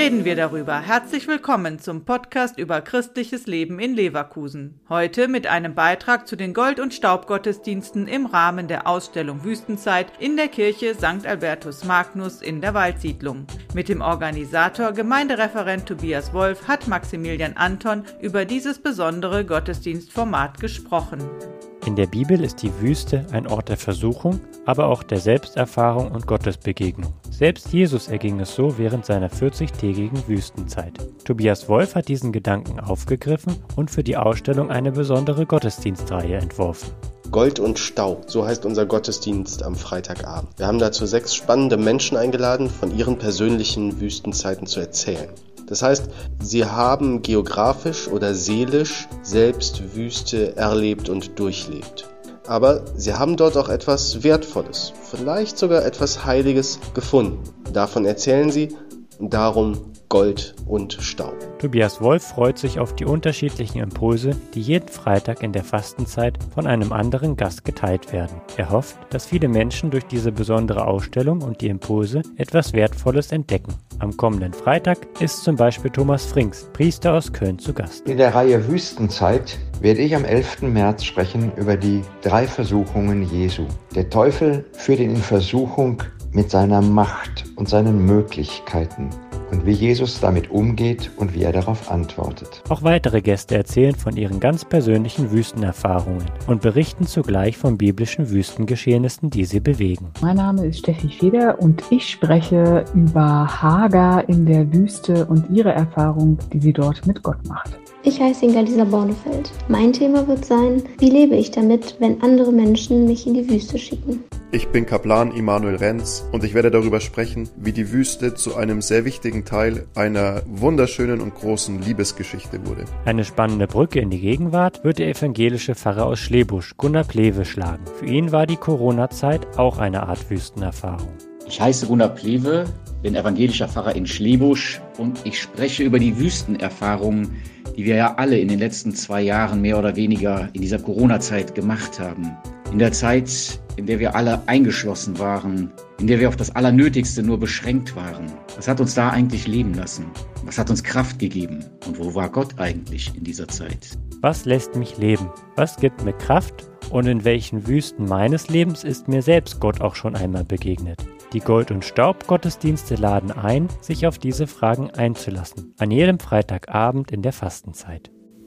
wir darüber. Herzlich willkommen zum Podcast über christliches Leben in Leverkusen. Heute mit einem Beitrag zu den Gold- und Staubgottesdiensten im Rahmen der Ausstellung Wüstenzeit in der Kirche St. Albertus Magnus in der Waldsiedlung. Mit dem Organisator Gemeindereferent Tobias Wolf hat Maximilian Anton über dieses besondere Gottesdienstformat gesprochen. In der Bibel ist die Wüste ein Ort der Versuchung, aber auch der Selbsterfahrung und Gottesbegegnung. Selbst Jesus erging es so während seiner 40-tägigen Wüstenzeit. Tobias Wolf hat diesen Gedanken aufgegriffen und für die Ausstellung eine besondere Gottesdienstreihe entworfen. Gold und Staub, so heißt unser Gottesdienst am Freitagabend. Wir haben dazu sechs spannende Menschen eingeladen, von ihren persönlichen Wüstenzeiten zu erzählen. Das heißt, sie haben geografisch oder seelisch selbst Wüste erlebt und durchlebt. Aber sie haben dort auch etwas Wertvolles, vielleicht sogar etwas Heiliges gefunden. Davon erzählen sie darum Gold und Staub. Tobias Wolf freut sich auf die unterschiedlichen Impulse, die jeden Freitag in der Fastenzeit von einem anderen Gast geteilt werden. Er hofft, dass viele Menschen durch diese besondere Ausstellung und die Impulse etwas Wertvolles entdecken. Am kommenden Freitag ist zum Beispiel Thomas Frings, Priester aus Köln, zu Gast. In der Reihe Wüstenzeit werde ich am 11. März sprechen über die drei Versuchungen Jesu. Der Teufel führt ihn in Versuchung mit seiner Macht und seinen Möglichkeiten und wie Jesus damit umgeht und wie er darauf antwortet. Auch weitere Gäste erzählen von ihren ganz persönlichen Wüstenerfahrungen und berichten zugleich von biblischen Wüstengeschehnissen, die sie bewegen. Mein Name ist Steffi Feder und ich spreche über Hagar in der Wüste und ihre Erfahrung, die sie dort mit Gott macht. Ich heiße Inga Lisa Bornefeld. Mein Thema wird sein, wie lebe ich damit, wenn andere Menschen mich in die Wüste schicken. Ich bin Kaplan Immanuel Renz und ich werde darüber sprechen, wie die Wüste zu einem sehr wichtigen Teil einer wunderschönen und großen Liebesgeschichte wurde. Eine spannende Brücke in die Gegenwart wird der evangelische Pfarrer aus Schlebusch, Gunnar Plewe, schlagen. Für ihn war die Corona-Zeit auch eine Art Wüstenerfahrung. Ich heiße Gunnar Plewe, bin evangelischer Pfarrer in Schlebusch und ich spreche über die Wüstenerfahrungen, die wir ja alle in den letzten zwei Jahren mehr oder weniger in dieser Corona-Zeit gemacht haben. In der Zeit, in der wir alle eingeschlossen waren, in der wir auf das Allernötigste nur beschränkt waren. Was hat uns da eigentlich leben lassen? Was hat uns Kraft gegeben? Und wo war Gott eigentlich in dieser Zeit? Was lässt mich leben? Was gibt mir Kraft? Und in welchen Wüsten meines Lebens ist mir selbst Gott auch schon einmal begegnet? Die Gold- und Staub-Gottesdienste laden ein, sich auf diese Fragen einzulassen. An jedem Freitagabend in der Fastenzeit.